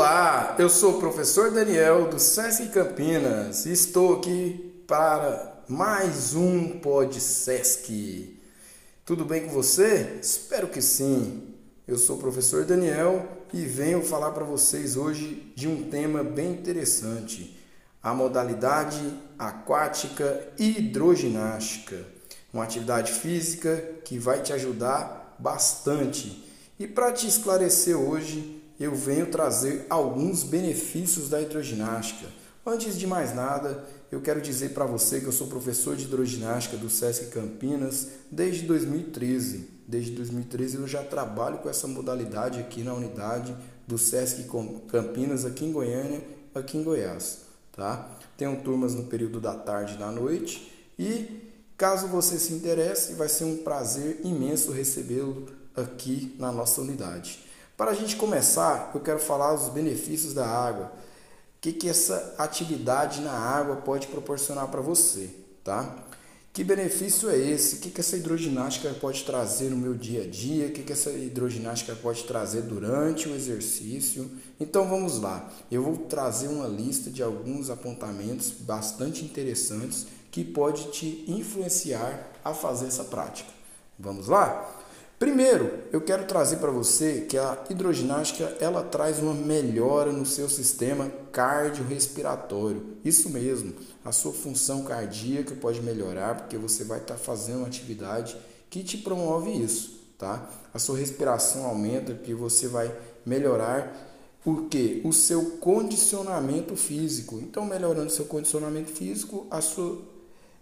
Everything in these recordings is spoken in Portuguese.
Olá, eu sou o professor Daniel do SESC Campinas e estou aqui para mais um Pod SESC. Tudo bem com você? Espero que sim. Eu sou o professor Daniel e venho falar para vocês hoje de um tema bem interessante: a modalidade aquática hidroginástica. Uma atividade física que vai te ajudar bastante. E para te esclarecer hoje, eu venho trazer alguns benefícios da hidroginástica. Antes de mais nada, eu quero dizer para você que eu sou professor de hidroginástica do SESC Campinas desde 2013. Desde 2013 eu já trabalho com essa modalidade aqui na unidade do SESC Campinas, aqui em Goiânia, aqui em Goiás. Tá? Tenho turmas no período da tarde e da noite e caso você se interesse, vai ser um prazer imenso recebê-lo aqui na nossa unidade. Para a gente começar, eu quero falar os benefícios da água. O que, que essa atividade na água pode proporcionar para você, tá? Que benefício é esse? O que, que essa hidroginástica pode trazer no meu dia a dia? O que, que essa hidroginástica pode trazer durante o exercício? Então vamos lá. Eu vou trazer uma lista de alguns apontamentos bastante interessantes que pode te influenciar a fazer essa prática. Vamos lá? Primeiro, eu quero trazer para você que a hidroginástica ela traz uma melhora no seu sistema cardiorrespiratório. Isso mesmo, a sua função cardíaca pode melhorar porque você vai estar tá fazendo uma atividade que te promove isso, tá? A sua respiração aumenta porque você vai melhorar porque o seu condicionamento físico. Então, melhorando seu condicionamento físico, a sua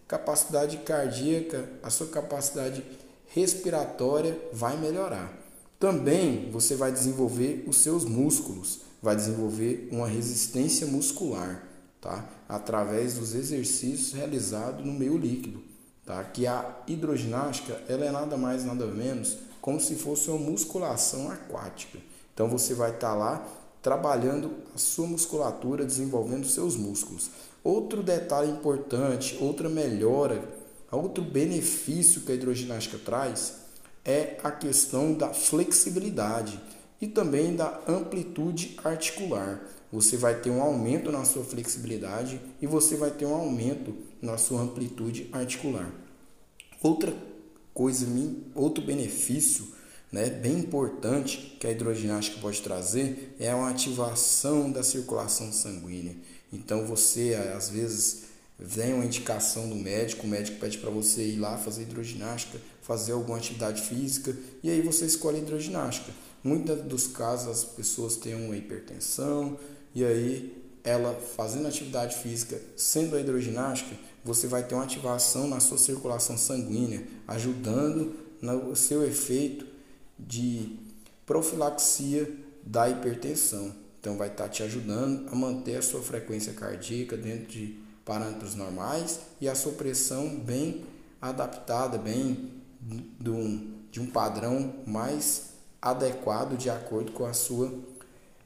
capacidade cardíaca, a sua capacidade respiratória vai melhorar. Também você vai desenvolver os seus músculos, vai desenvolver uma resistência muscular, tá? Através dos exercícios realizados no meio líquido, tá? Que a hidroginástica, ela é nada mais nada menos como se fosse uma musculação aquática. Então você vai estar tá lá trabalhando a sua musculatura, desenvolvendo seus músculos. Outro detalhe importante, outra melhora Outro benefício que a hidroginástica traz é a questão da flexibilidade e também da amplitude articular. Você vai ter um aumento na sua flexibilidade e você vai ter um aumento na sua amplitude articular. Outra coisa, outro benefício né, bem importante que a hidroginástica pode trazer é uma ativação da circulação sanguínea. Então você às vezes vem uma indicação do médico, o médico pede para você ir lá fazer hidroginástica, fazer alguma atividade física e aí você escolhe a hidroginástica. Muitos dos casos as pessoas têm uma hipertensão e aí ela fazendo atividade física, sendo a hidroginástica, você vai ter uma ativação na sua circulação sanguínea, ajudando no seu efeito de profilaxia da hipertensão. Então vai estar tá te ajudando a manter a sua frequência cardíaca dentro de parâmetros normais e a sua pressão bem adaptada, bem de um, de um padrão mais adequado de acordo com a sua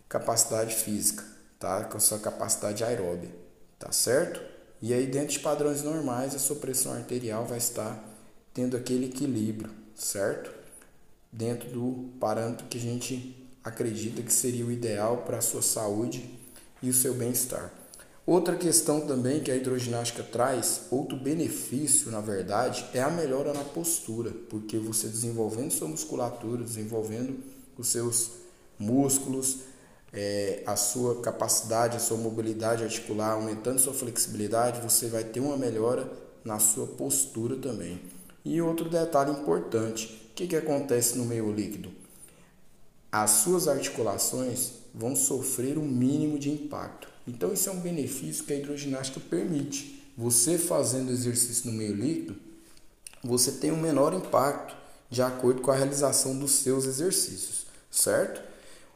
capacidade física, tá? Com a sua capacidade aeróbia, tá certo? E aí dentro de padrões normais a sua pressão arterial vai estar tendo aquele equilíbrio, certo? Dentro do parâmetro que a gente acredita que seria o ideal para a sua saúde e o seu bem-estar. Outra questão também que a hidroginástica traz, outro benefício, na verdade, é a melhora na postura, porque você desenvolvendo sua musculatura, desenvolvendo os seus músculos, é, a sua capacidade, a sua mobilidade articular, aumentando sua flexibilidade, você vai ter uma melhora na sua postura também. E outro detalhe importante, o que, que acontece no meio líquido? As suas articulações vão sofrer o mínimo de impacto. Então, isso é um benefício que a hidroginástica permite. Você fazendo exercício no meio líquido, você tem um menor impacto de acordo com a realização dos seus exercícios, certo?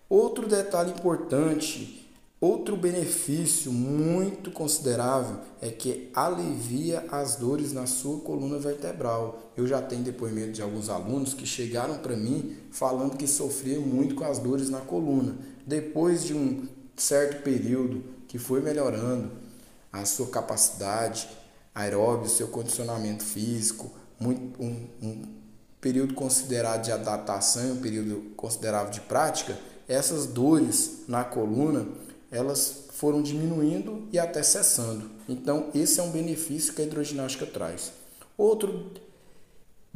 Outro detalhe importante, outro benefício muito considerável é que alivia as dores na sua coluna vertebral. Eu já tenho depoimento de alguns alunos que chegaram para mim falando que sofriam muito com as dores na coluna. Depois de um certo período que foi melhorando a sua capacidade aeróbica, seu condicionamento físico, muito, um, um período considerado de adaptação, um período considerável de prática, essas dores na coluna, elas foram diminuindo e até cessando. Então, esse é um benefício que a hidroginástica traz. Outro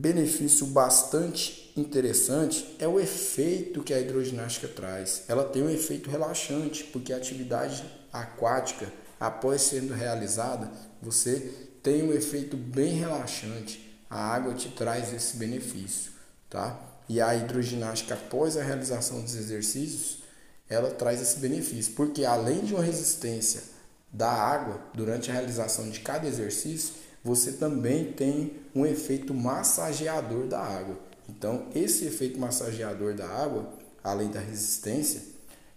benefício bastante interessante é o efeito que a hidroginástica traz. Ela tem um efeito relaxante, porque a atividade aquática, após sendo realizada, você tem um efeito bem relaxante. A água te traz esse benefício, tá? E a hidroginástica após a realização dos exercícios, ela traz esse benefício, porque além de uma resistência da água durante a realização de cada exercício, você também tem um efeito massageador da água. Então, esse efeito massageador da água, além da resistência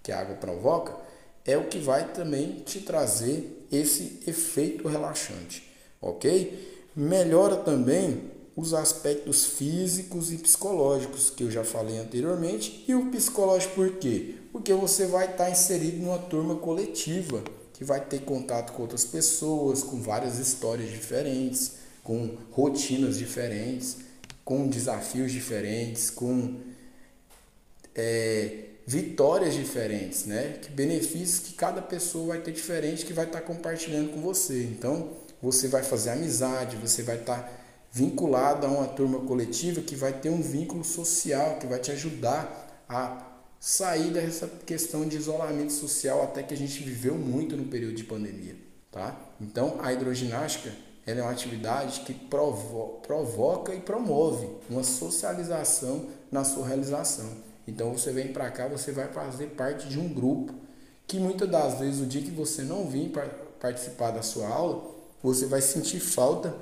que a água provoca, é o que vai também te trazer esse efeito relaxante, ok? Melhora também os aspectos físicos e psicológicos que eu já falei anteriormente. E o psicológico por quê? Porque você vai estar inserido numa turma coletiva que vai ter contato com outras pessoas, com várias histórias diferentes, com rotinas diferentes, com desafios diferentes, com é, vitórias diferentes, né? Que benefícios que cada pessoa vai ter diferente que vai estar compartilhando com você. Então, você vai fazer amizade, você vai estar vinculado a uma turma coletiva que vai ter um vínculo social, que vai te ajudar a sair dessa questão de isolamento social até que a gente viveu muito no período de pandemia, tá? Então, a hidroginástica ela é uma atividade que provo provoca e promove uma socialização na sua realização. Então, você vem para cá, você vai fazer parte de um grupo que muitas das vezes o dia que você não vir para participar da sua aula, você vai sentir falta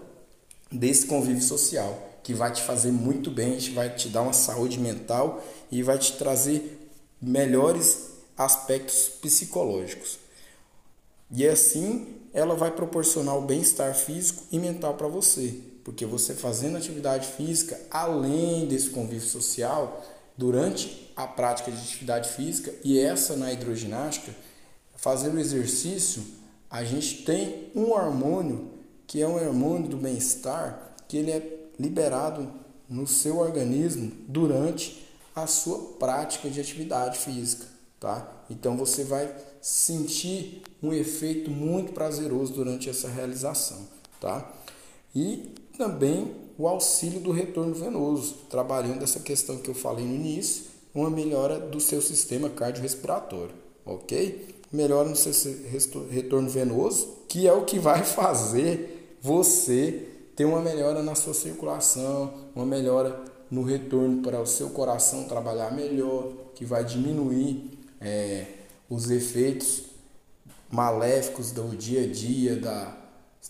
desse convívio social, que vai te fazer muito bem, vai te dar uma saúde mental e vai te trazer melhores aspectos psicológicos. E assim ela vai proporcionar o bem-estar físico e mental para você, porque você fazendo atividade física, além desse convívio social, durante a prática de atividade física e essa na hidroginástica, fazendo exercício, a gente tem um hormônio que é um hormônio do bem-estar que ele é liberado no seu organismo durante a sua prática de atividade física, tá? Então você vai sentir um efeito muito prazeroso durante essa realização, tá? E também o auxílio do retorno venoso, trabalhando essa questão que eu falei no início, uma melhora do seu sistema cardiorrespiratório, ok? Melhora no seu retorno venoso, que é o que vai fazer você ter uma melhora na sua circulação, uma melhora no retorno para o seu coração trabalhar melhor, que vai diminuir é, os efeitos maléficos do dia a dia, da,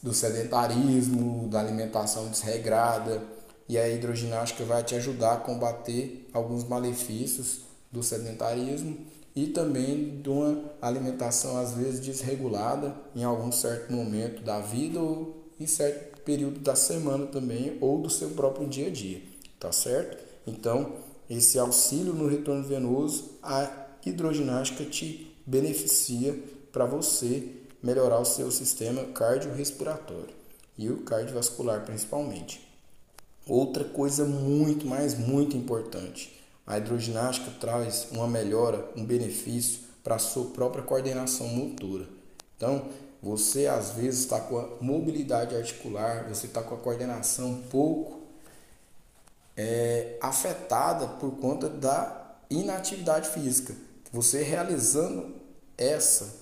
do sedentarismo, da alimentação desregrada. E a hidroginástica vai te ajudar a combater alguns malefícios do sedentarismo e também de uma alimentação às vezes desregulada em algum certo momento da vida ou em certo período da semana também ou do seu próprio dia a dia tá certo? Então, esse auxílio no retorno venoso, a hidroginástica te beneficia para você melhorar o seu sistema cardiorrespiratório e o cardiovascular principalmente. Outra coisa muito, mais muito importante, a hidroginástica traz uma melhora, um benefício para a sua própria coordenação motora. Então, você às vezes está com a mobilidade articular, você está com a coordenação pouco é, afetada por conta da inatividade física. Você realizando essa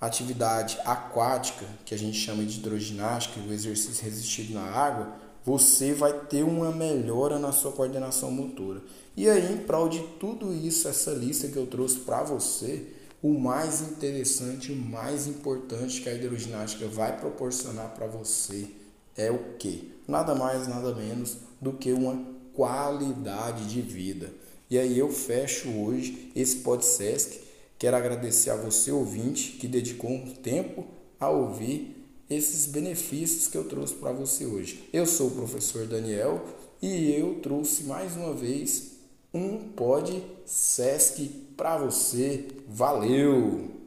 atividade aquática, que a gente chama de hidroginástica, o exercício resistido na água, você vai ter uma melhora na sua coordenação motora. E aí, em prol de tudo isso, essa lista que eu trouxe para você, o mais interessante, o mais importante que a hidroginástica vai proporcionar para você é o que? Nada mais, nada menos do que uma qualidade de vida. E aí eu fecho hoje esse podcast. Quero agradecer a você, ouvinte, que dedicou um tempo a ouvir esses benefícios que eu trouxe para você hoje. Eu sou o professor Daniel e eu trouxe mais uma vez um Pod Sesc para você. Valeu!